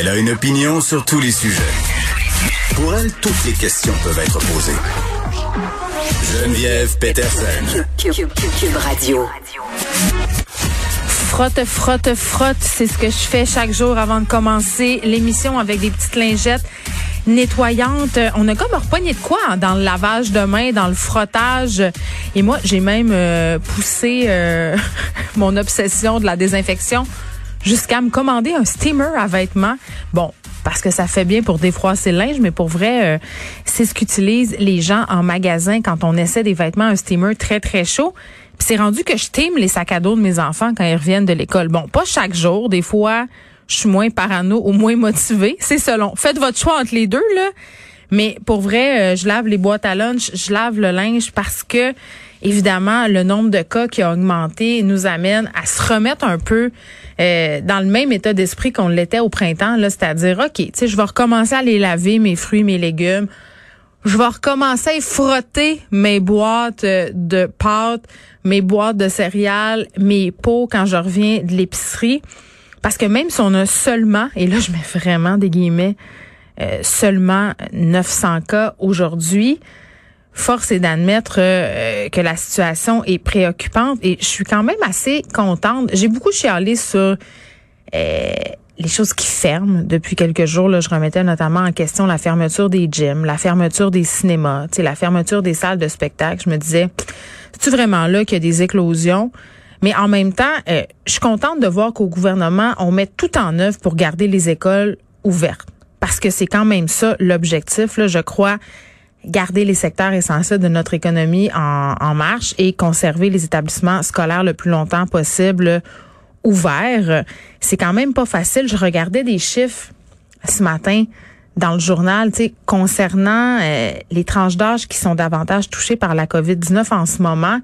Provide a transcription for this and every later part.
Elle a une opinion sur tous les sujets. Pour elle, toutes les questions peuvent être posées. Geneviève Peterson. Cube Radio. Frotte, frotte, frotte, c'est ce que je fais chaque jour avant de commencer l'émission avec des petites lingettes nettoyantes. On a comme repogné de quoi hein, dans le lavage de main, dans le frottage. Et moi, j'ai même euh, poussé euh, mon obsession de la désinfection jusqu'à me commander un steamer à vêtements. Bon, parce que ça fait bien pour défroisser le linge, mais pour vrai, euh, c'est ce qu'utilisent les gens en magasin quand on essaie des vêtements, un steamer très, très chaud. Puis c'est rendu que je les sacs à dos de mes enfants quand ils reviennent de l'école. Bon, pas chaque jour, des fois, je suis moins parano ou moins motivée. C'est selon. Faites votre choix entre les deux, là. Mais pour vrai, euh, je lave les boîtes à lunch, je lave le linge parce que, évidemment, le nombre de cas qui a augmenté nous amène à se remettre un peu euh, dans le même état d'esprit qu'on l'était au printemps, là, c'est-à-dire, OK, tu sais, je vais recommencer à les laver, mes fruits, mes légumes. Je vais recommencer à frotter mes boîtes euh, de pâtes, mes boîtes de céréales, mes pots quand je reviens de l'épicerie. Parce que même si on a seulement, et là je mets vraiment des guillemets, euh, seulement 900 cas aujourd'hui, force est d'admettre euh, que la situation est préoccupante et je suis quand même assez contente. J'ai beaucoup chialé sur euh, les choses qui ferment depuis quelques jours. Là, je remettais notamment en question la fermeture des gyms, la fermeture des cinémas, la fermeture des salles de spectacle. Je me disais, c'est-tu vraiment là qu'il y a des éclosions? Mais en même temps, euh, je suis contente de voir qu'au gouvernement, on met tout en œuvre pour garder les écoles ouvertes. Parce que c'est quand même ça l'objectif, là, je crois garder les secteurs essentiels de notre économie en, marche et conserver les établissements scolaires le plus longtemps possible ouverts. C'est quand même pas facile. Je regardais des chiffres ce matin dans le journal, tu sais, concernant euh, les tranches d'âge qui sont davantage touchées par la COVID-19 en ce moment.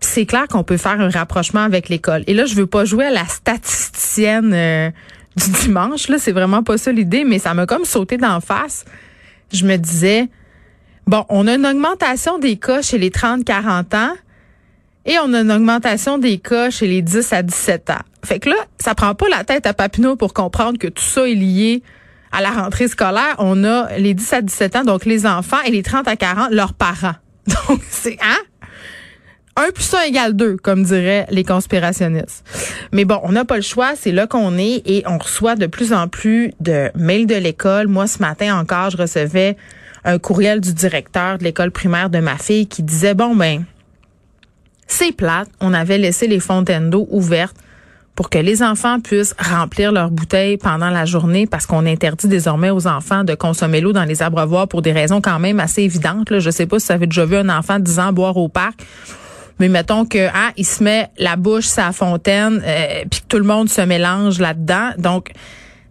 C'est clair qu'on peut faire un rapprochement avec l'école. Et là, je veux pas jouer à la statisticienne euh, du dimanche. Là, c'est vraiment pas ça l'idée, mais ça m'a comme sauté d'en face. Je me disais, Bon, on a une augmentation des cas chez les 30-40 ans et on a une augmentation des cas chez les 10 à 17 ans. Fait que là, ça prend pas la tête à Papineau pour comprendre que tout ça est lié à la rentrée scolaire. On a les 10 à 17 ans, donc les enfants, et les 30 à 40, leurs parents. Donc, c'est, hein? 1 plus 1 égale 2, comme diraient les conspirationnistes. Mais bon, on n'a pas le choix, c'est là qu'on est et on reçoit de plus en plus de mails de l'école. Moi, ce matin encore, je recevais un courriel du directeur de l'école primaire de ma fille qui disait, bon, ben, c'est plate, on avait laissé les fontaines d'eau ouvertes pour que les enfants puissent remplir leurs bouteilles pendant la journée parce qu'on interdit désormais aux enfants de consommer l'eau dans les abreuvoirs pour des raisons quand même assez évidentes. Là. Je sais pas si ça avez déjà vu un enfant de 10 ans boire au parc. Mais mettons que ah, il se met la bouche sa fontaine euh, puis que tout le monde se mélange là-dedans. Donc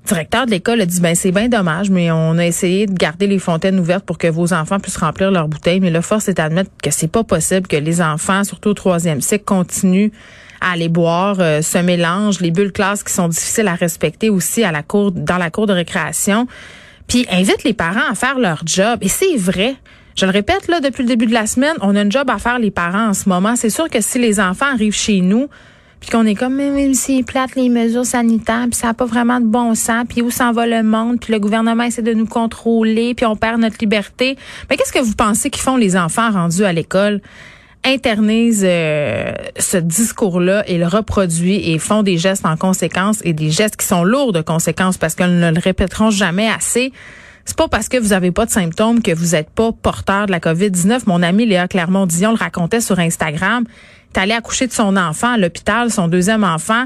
directeur de l'école a dit ben c'est bien dommage, mais on a essayé de garder les fontaines ouvertes pour que vos enfants puissent remplir leurs bouteilles. Mais la force est d'admettre que c'est pas possible que les enfants, surtout au troisième cycle, continuent à aller boire, euh, se mélangent, les bulles classes qui sont difficiles à respecter aussi à la cour, dans la cour de récréation. Puis invite les parents à faire leur job. Et c'est vrai. Je le répète là depuis le début de la semaine, on a un job à faire les parents en ce moment. C'est sûr que si les enfants arrivent chez nous puis qu'on est comme même si plate les mesures sanitaires, puis ça n'a pas vraiment de bon sens, puis où s'en va le monde, puis le gouvernement essaie de nous contrôler, puis on perd notre liberté. Mais qu'est-ce que vous pensez qu'ils font les enfants rendus à l'école? internalisent euh, ce discours-là et le reproduisent et font des gestes en conséquence et des gestes qui sont lourds de conséquences parce qu'ils ne le répéteront jamais assez. C'est pas parce que vous avez pas de symptômes que vous êtes pas porteur de la COVID-19. Mon ami Léa Clermont-Dion le racontait sur Instagram est allé accoucher de son enfant à l'hôpital, son deuxième enfant,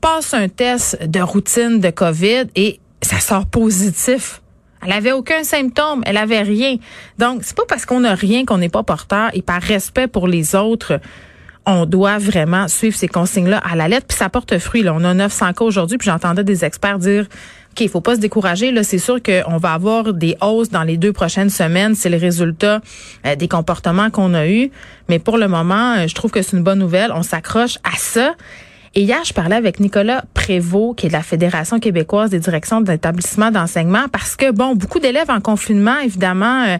passe un test de routine de COVID et ça sort positif. Elle avait aucun symptôme, elle avait rien. Donc, c'est pas parce qu'on n'a rien qu'on n'est pas porteur et par respect pour les autres, on doit vraiment suivre ces consignes-là à la lettre. Puis ça porte fruit. Là. On a 900 cas aujourd'hui, puis j'entendais des experts dire OK, faut pas se décourager. Là, c'est sûr qu'on va avoir des hausses dans les deux prochaines semaines. C'est le résultat euh, des comportements qu'on a eus. Mais pour le moment, euh, je trouve que c'est une bonne nouvelle. On s'accroche à ça. Et hier, je parlais avec Nicolas Prévost, qui est de la Fédération québécoise des directions d'établissements d'enseignement, parce que, bon, beaucoup d'élèves en confinement, évidemment,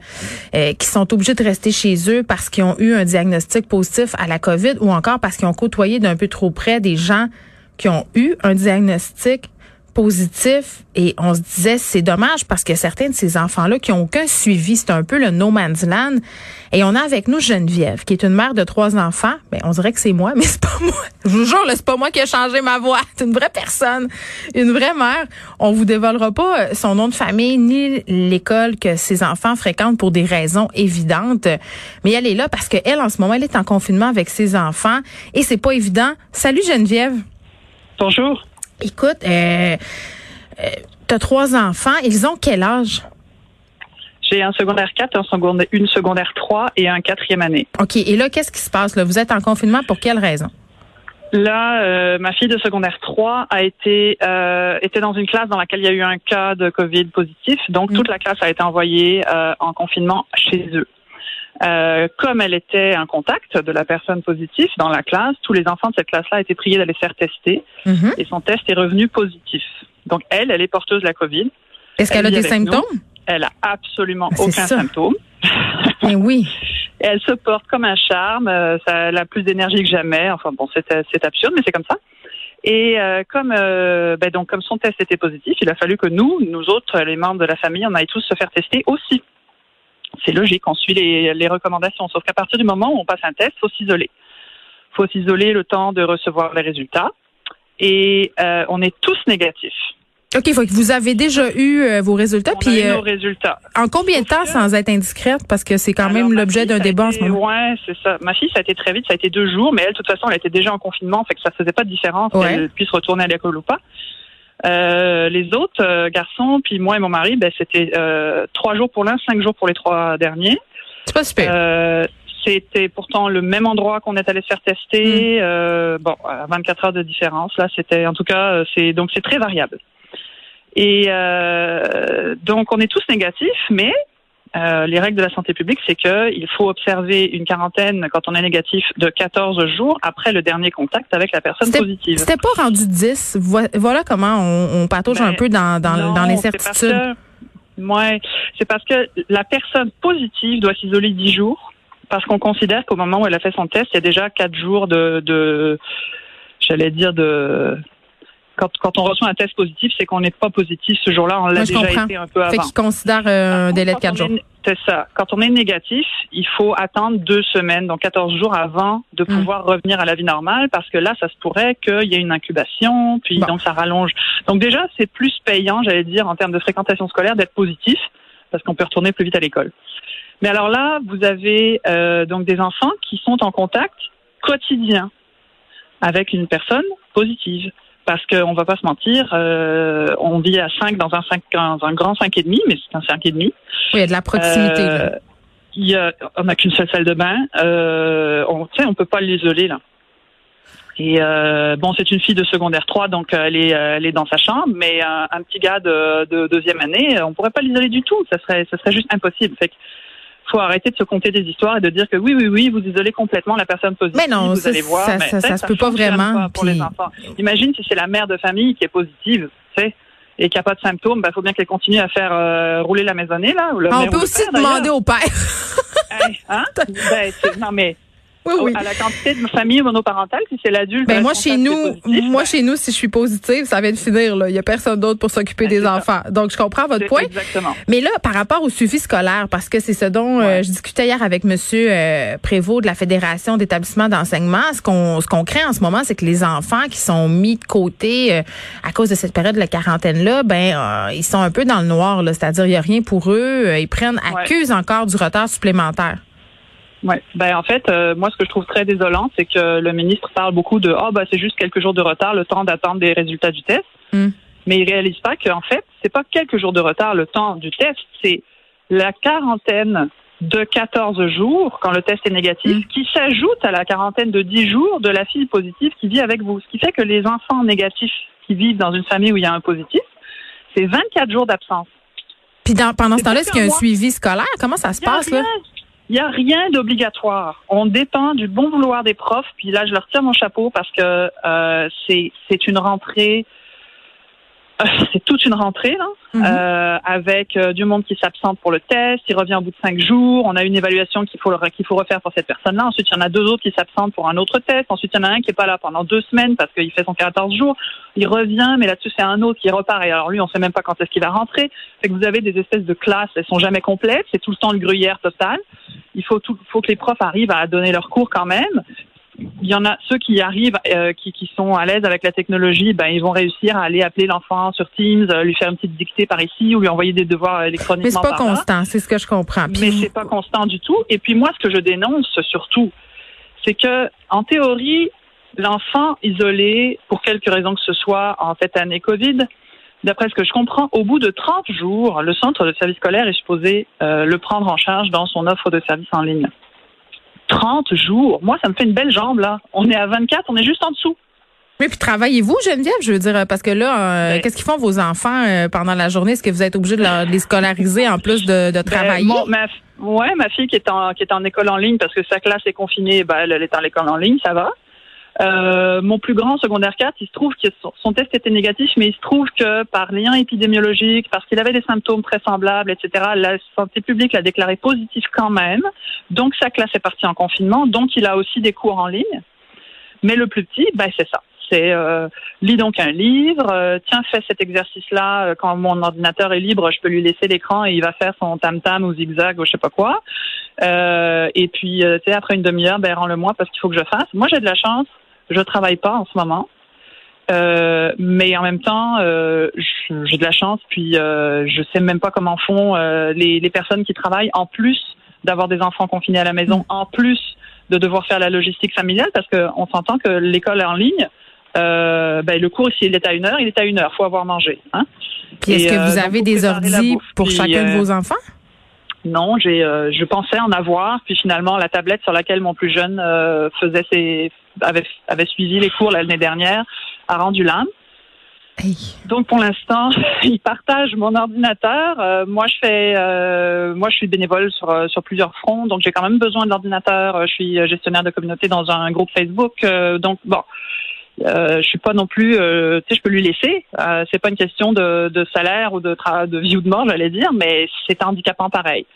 euh, qui sont obligés de rester chez eux parce qu'ils ont eu un diagnostic positif à la COVID ou encore parce qu'ils ont côtoyé d'un peu trop près des gens qui ont eu un diagnostic positif et on se disait c'est dommage parce que certains de ces enfants-là qui ont aucun suivi, c'est un peu le no man's land. Et on a avec nous Geneviève, qui est une mère de trois enfants. Ben, on dirait que c'est moi, mais c'est pas moi. Je vous jure, c'est pas moi qui ai changé ma voix. C'est une vraie personne, une vraie mère. On vous dévoilera pas euh, son nom de famille ni l'école que ses enfants fréquentent pour des raisons évidentes. Mais elle est là parce qu'elle, en ce moment, elle est en confinement avec ses enfants et c'est pas évident. Salut Geneviève. Bonjour. Écoute, euh, euh, tu as trois enfants. Ils ont quel âge? J'ai un secondaire 4, un secondaire, une secondaire 3 et un quatrième année. OK. Et là, qu'est-ce qui se passe? Là? Vous êtes en confinement pour quelle raison? Là, euh, ma fille de secondaire 3 a été euh, était dans une classe dans laquelle il y a eu un cas de Covid positif. Donc, mm. toute la classe a été envoyée euh, en confinement chez eux. Euh, comme elle était un contact de la personne positive dans la classe, tous les enfants de cette classe-là été priés d'aller se faire tester Mhm. et son test est revenu positif. Donc elle, elle est porteuse de la COVID. Est-ce qu'elle a des nous. symptômes? Elle a absolument aucun symptôme. Eh oui. Et elle se porte comme un charme. euh, ça, elle a plus d'énergie que jamais. Enfin bon, c'est c'est absurde, mais c'est comme ça. Et euh, comme euh, ben donc comme son test était positif, il a fallu que nous, nous autres, les membres de la famille, on aille tous se faire tester aussi. C'est logique, on suit les, les recommandations. Sauf qu'à partir du moment où on passe un test, faut s'isoler. faut s'isoler le temps de recevoir les résultats. Et euh, on est tous négatifs. OK, faut que vous avez déjà eu euh, vos résultats. On Puis a eu euh, nos résultats. en combien de temps, sans être indiscrète, parce que c'est quand Alors, même l'objet d'un débat en ce moment. Ouais, c'est ça. Ma fille, ça a été très vite, ça a été deux jours, mais elle, de toute façon, elle était déjà en confinement, fait que ça faisait pas de différence Ouais. qu'elle puisse retourner à l'école ou pas. Euh, les autres euh, garçons, puis moi et mon mari, ben, c'était euh, trois jours pour l'un, cinq jours pour les trois derniers. C'est pas super. Euh, c'était pourtant le même endroit qu'on est allé se faire tester. Mm. Euh, bon, à 24 heures de différence. Là, c'était en tout cas, c'est donc c'est très variable. Et euh, donc on est tous négatifs, mais euh, les règles de la santé publique, c'est que il faut observer une quarantaine quand on est négatif de 14 jours après le dernier contact avec la personne positive. C'était pas rendu 10. Vo- Voilà comment on, on patauge Ben, un peu dans, dans, Non, dans c'est l'incertitude. parce que- Ouais, c'est parce que la personne positive doit s'isoler 10 jours parce qu'on considère qu'au moment où elle a fait son test, il y a déjà 4 jours de, de j'allais dire de quand, quand on reçoit un test positif, c'est qu'on n'est pas positif ce jour-là, on l'a déjà comprends. été un peu Fait avant. qu'ils considèrent euh, un délai de contre, 4 quand jours. C'est ça. Quand on est négatif, il faut attendre deux semaines, donc 14 jours avant de Hmm. pouvoir revenir à la vie normale, parce que là, ça se pourrait qu'il y ait une incubation, puis Bon. donc ça rallonge. Donc déjà, c'est plus payant, j'allais dire, en termes de fréquentation scolaire, d'être positif, parce qu'on peut retourner plus vite à l'école. Mais alors là, vous avez euh, donc des enfants qui sont en contact quotidien avec une personne positive. Parce qu'on va pas se mentir, euh, on vit à 5 dans un, 5, dans un grand 5,5, mais c'est un 5,5. Oui, il y a de la proximité. Euh, y a, on n'a qu'une seule salle de bain. Euh, on, on peut pas l'isoler là. Et euh, bon, c'est une fille de secondaire 3, donc euh, elle est, elle est dans sa chambre. Mais un, un petit gars de, de deuxième année, on pourrait pas l'isoler du tout. Ça serait, ça serait juste impossible. Fait que faut arrêter de se compter des histoires et de dire que oui, oui, oui, vous isolez complètement la personne positive. Mais non, vous ça- allez voir. ça- mais, ça- se peut pas vraiment, pas pour puis- les enfants. Imagine si c'est la mère de famille qui est positive, tu sais, et qui a pas de symptômes, bah faut bien qu'elle continue à faire euh, rouler la maisonnée là. Le Ah, on peut aussi père, demander au père. Hein? Ben, non, mais oui, oui. à la quantité de famille monoparentale, si c'est l'adulte. Ben moi responsable chez nous, moi ben, chez nous, si je suis positive, ça vient de finir là. Il y a personne d'autre pour s'occuper Ben, des ça. enfants. Donc je comprends votre point. Exactement. Mais là, par rapport au suivi scolaire, parce que c'est ce dont euh, je discutais hier avec Monsieur euh, Prévost de la Fédération d'établissements d'enseignement, ce qu'on ce qu'on craint en ce moment, c'est que les enfants qui sont mis de côté euh, à cause de cette période de la quarantaine là, ben euh, ils sont un peu dans le noir. là. C'est-à-dire il y a rien pour eux. Euh, Ils prennent Ouais. accusent encore du retard supplémentaire. Ouais. Ben en fait, euh, moi ce que je trouve très désolant, c'est que le ministre parle beaucoup de ah bah c'est juste quelques jours de retard, le temps d'attendre des résultats du test. Hmm. Mais il réalise pas qu'en fait, c'est pas quelques jours de retard le temps du test, c'est la quarantaine de 14 jours quand le test est négatif, Mm. qui s'ajoute à la quarantaine de 10 jours de la fille positive qui vit avec vous. Ce qui fait que les enfants négatifs qui vivent dans une famille où il y a un positif, c'est 24 jours d'absence. Puis dans, pendant ce temps-là, est-ce qu'il y a un suivi scolaire? Comment ça se passe, là? Il n'y a rien d'obligatoire. On dépend du bon vouloir des profs. Puis là, je leur tire mon chapeau parce que euh, c'est c'est une rentrée. euh, C'est toute une rentrée là, Mhm. euh, avec euh, du monde qui s'absente pour le test. Il revient au bout de cinq jours. On a une évaluation qu'il faut qu'il faut refaire pour cette personne-là. Ensuite, il y en a deux autres qui s'absentent pour un autre test. Ensuite, il y en a un qui est pas là pendant deux semaines parce qu'il fait son 14 jours. Il revient, mais là-dessus, c'est un autre qui repart. Et alors lui, on sait même pas quand est-ce qu'il va rentrer. Fait que vous avez des espèces de classes. Elles sont jamais complètes. C'est tout le temps le gruyère total. Il faut tout, faut que les profs arrivent à donner leurs cours quand même. Il y en a ceux qui arrivent, euh, qui, qui sont à l'aise avec la technologie, ben ils vont réussir à aller appeler l'enfant sur Teams, euh, lui faire une petite dictée par ici ou lui envoyer des devoirs électroniquement. Mais c'est pas par constant, c'est ce que je comprends. Puis Mais c'est pas constant du tout. Et puis moi, ce que je dénonce surtout, c'est que en théorie, l'enfant isolé, pour quelque raison que ce soit en cette année Covid, d'après ce que je comprends, au bout de 30 jours, le centre de service scolaire est supposé euh, le prendre en charge dans son offre de service en ligne. 30 jours. Moi, ça me fait une belle jambe, là. On est à 24, on est juste en dessous. Oui, puis travaillez-vous, Geneviève, je veux dire, parce que là, euh, Ben- qu'est-ce qu'ils font vos enfants euh, pendant la journée? Est-ce que vous êtes obligé de, les scolariser en plus de, de Ben, travailler? mon- ma, ouais, ma fille qui est en qui est en école en ligne parce que sa classe est confinée, ben, elle est en école en ligne, ça va. Euh, mon plus grand secondaire 4, il se trouve que son, test était négatif, mais il se trouve que par lien épidémiologique, parce qu'il avait des symptômes très semblables, etc., la santé publique l'a déclaré positif quand même. Donc sa classe est partie en confinement, donc il a aussi des cours en ligne. Mais le plus petit, ben, c'est ça. C'est euh, lis donc un livre, euh, tiens, fais cet exercice-là. euh, Quand mon ordinateur est libre, je peux lui laisser l'écran et il va faire son tam-tam ou zigzag ou je sais pas quoi. Euh, et puis, tu sais, après une demi-heure, ben, rends-le-moi parce qu'il faut que je fasse. Moi, j'ai de la chance. Je travaille pas en ce moment. Euh, mais en même temps, euh, j'ai de la chance, puis euh, je sais même pas comment font euh, les, les personnes qui travaillent en plus d'avoir des enfants confinés à la maison, en plus de devoir faire la logistique familiale, parce qu'on s'entend que l'école en ligne, ben, le cours ici, il est à une heure, il est à une heure, faut avoir mangé. Hein? Puis est-ce que vous avez des bouffe. pour Puis, chacun de vos enfants? Non, j'ai, je pensais en avoir, puis finalement la tablette sur laquelle mon plus jeune faisait ses, avait, avait suivi les cours l'année dernière a rendu l'âme. Donc pour l'instant, il partage mon ordinateur. Euh, moi, je fais, euh, moi, je suis bénévole sur euh, sur plusieurs fronts, donc j'ai quand même besoin de l'ordinateur. Euh, Je suis euh, gestionnaire de communauté dans un groupe Facebook, euh, donc bon. Euh, je suis pas non plus, euh, tu sais, je peux lui laisser. Euh, c'est pas une question de, de salaire ou de tra- de vie ou de mort, j'allais dire, mais c'est handicapant pareil.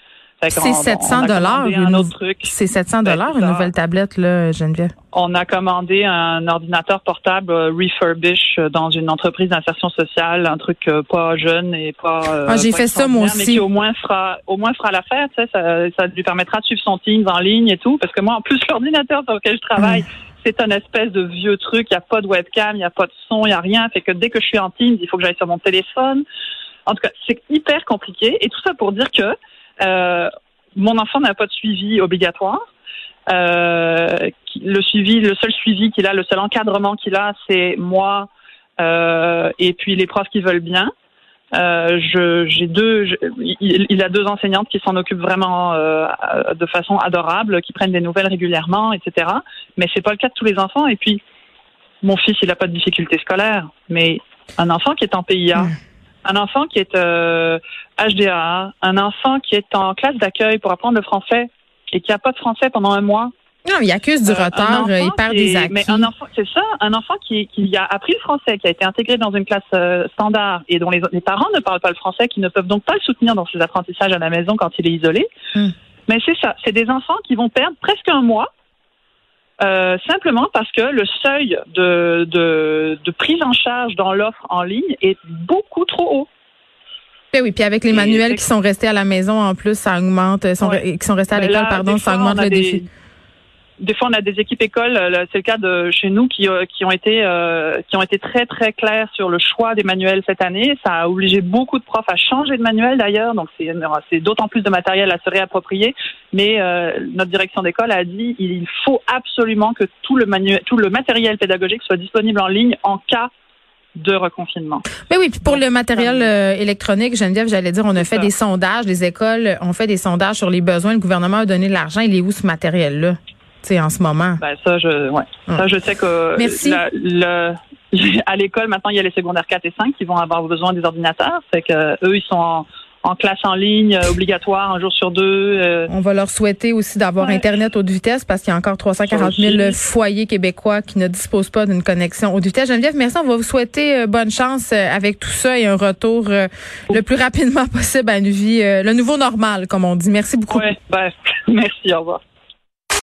C'est qu'on- 700 on a dollars un autre truc. C'est 700 dollars une nouvelle tablette, là, Geneviève. On a commandé un ordinateur portable euh, refurbish euh, dans une entreprise d'insertion sociale, un truc euh, pas jeune et pas. Ah, j'ai fait ça, moi aussi. Mais qui au moins fera, au moins fera l'affaire. Tu sais, ça, ça lui permettra de suivre son Teams en ligne et tout. Parce que moi, en plus, l'ordinateur sur lequel je travaille, Mm. c'est un espèce de vieux truc. Il n'y a pas de webcam, il n'y a pas de son, il n'y a rien. Fait que dès que je suis en Teams, il faut que j'aille sur mon téléphone. En tout cas, c'est hyper compliqué. Et tout ça pour dire que mon enfant n'a pas de suivi obligatoire. Euh, le suivi, le seul suivi qu'il a, le seul encadrement qu'il a, c'est moi euh, et puis les profs qui veulent bien. Euh, je, j'ai deux, il, a deux enseignantes qui s'en occupent vraiment euh, de façon adorable, qui prennent des nouvelles régulièrement, etc. Mais c'est pas le cas de tous les enfants. Et puis, mon fils, il a pas de difficultés scolaires, mais un enfant qui est en PIA, Mm. Un enfant qui est euh, HDA, un enfant qui est en classe d'accueil pour apprendre le français et qui a pas de français pendant un mois, Non, il accuse du euh, retard, euh, il perd des acquis. Mais un enfant, c'est ça, un enfant qui, qui a appris le français, qui a été intégré dans une classe euh, standard et dont les, les parents ne parlent pas le français, qui ne peuvent donc pas le soutenir dans ses apprentissages à la maison quand il est isolé. Hmm. Mais c'est ça, c'est des enfants qui vont perdre presque un mois. Euh, simplement parce que le seuil de, de, de prise en charge dans l'offre en ligne est beaucoup trop haut. Ben oui, puis avec les Et manuels qui sont restés à la maison, en plus, ça augmente, euh, sont, Ouais. qui sont restés à l'école, pardon, ça augmente le des- défi. Des fois, on a des équipes écoles. euh, C'est le cas de chez nous qui, euh, qui ont été euh, qui ont été très très clairs sur le choix des manuels cette année. Ça a obligé beaucoup de profs à changer de manuel d'ailleurs. Donc c'est c'est d'autant plus de matériel à se réapproprier. Mais euh, notre direction d'école a dit il faut absolument que tout le manuel, tout le matériel pédagogique soit disponible en ligne en cas de reconfinement. Mais oui, puis pour le matériel euh, électronique, Geneviève, j'allais dire, on a fait des sondages, les écoles ont fait des sondages sur les besoins. Le gouvernement a donné de l'argent. Il est où ce matériel-là? En ce moment. Ben ça, je, ouais. Ça, ah. je sais que Merci. Le, à l'école, maintenant, il y a les secondaires 4 et 5 qui vont avoir besoin des ordinateurs. C'est que eux, ils sont en, en classe en ligne euh, obligatoire un jour sur deux. Euh. On va leur souhaiter aussi d'avoir Internet haute vitesse parce qu'il y a encore 340 000 foyers québécois qui ne disposent pas d'une connexion haute vitesse. Geneviève, merci. On va vous souhaiter euh, bonne chance avec tout ça et un retour le plus rapidement possible à une vie, le nouveau normal, comme on dit. Merci beaucoup. Ouais, ben, merci. Au revoir.